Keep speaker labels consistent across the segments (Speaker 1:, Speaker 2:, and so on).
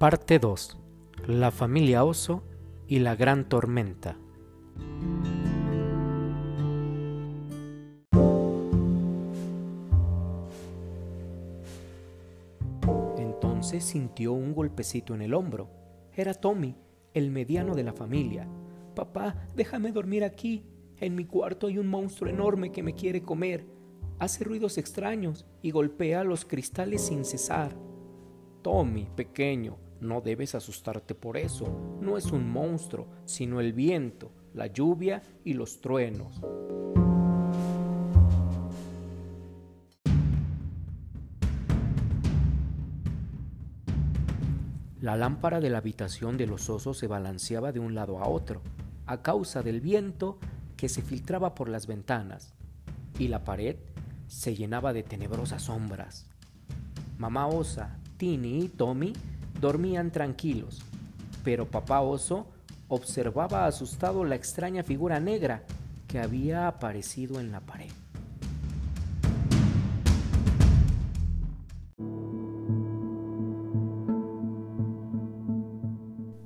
Speaker 1: Parte 2. La familia oso y la gran tormenta. Entonces sintió un golpecito en el hombro. Era Tommy, el mediano de la familia. Papá, déjame dormir aquí. En mi cuarto hay un monstruo enorme que me quiere comer. Hace ruidos extraños y golpea los cristales sin cesar. Tommy, pequeño, no debes asustarte por eso. No es un monstruo, sino el viento, la lluvia y los truenos. La lámpara de la habitación de los osos se balanceaba de un lado a otro, a causa del viento que se filtraba por las ventanas, y la pared se llenaba de tenebrosas sombras. Mamá Osa, Tini y Tommy dormían tranquilos, pero papá Oso observaba asustado la extraña figura negra que había aparecido en la pared.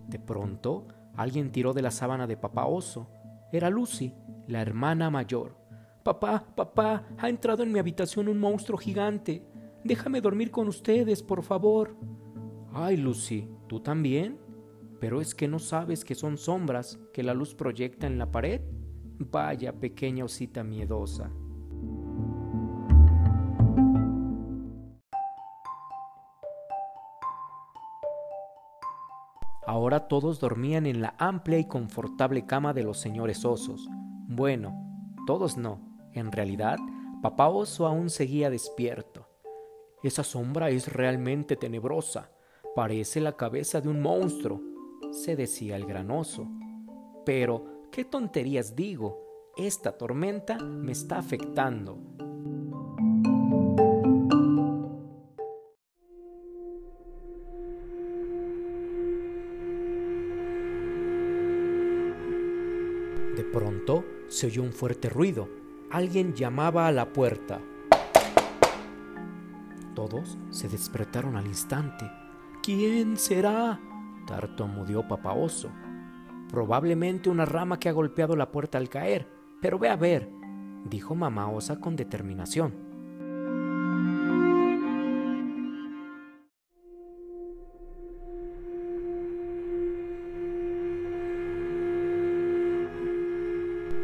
Speaker 1: De pronto, alguien tiró de la sábana de papá oso. Era Lucy, la hermana mayor. Papá, papá, ha entrado en mi habitación un monstruo gigante. Déjame dormir con ustedes, por favor. Ay, Lucy, ¿tú también? Pero es que no sabes que son sombras que la luz proyecta en la pared. Vaya pequeña osita miedosa. Ahora todos dormían en la amplia y confortable cama de los señores osos. Bueno, todos no. En realidad, papá oso aún seguía despierto. Esa sombra es realmente tenebrosa. Parece la cabeza de un monstruo, se decía el gran oso. Pero, ¿qué tonterías digo? Esta tormenta me está afectando. De pronto se oyó un fuerte ruido. Alguien llamaba a la puerta. Todos se despertaron al instante. ¿Quién será? tartamudeó papá oso. Probablemente una rama que ha golpeado la puerta al caer. Pero ve a ver, dijo mamá osa con determinación.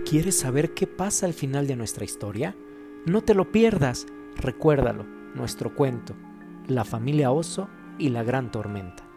Speaker 1: ¿Quieres saber qué pasa al final de nuestra historia? No te lo pierdas. Recuérdalo, nuestro cuento, la familia oso y la gran tormenta.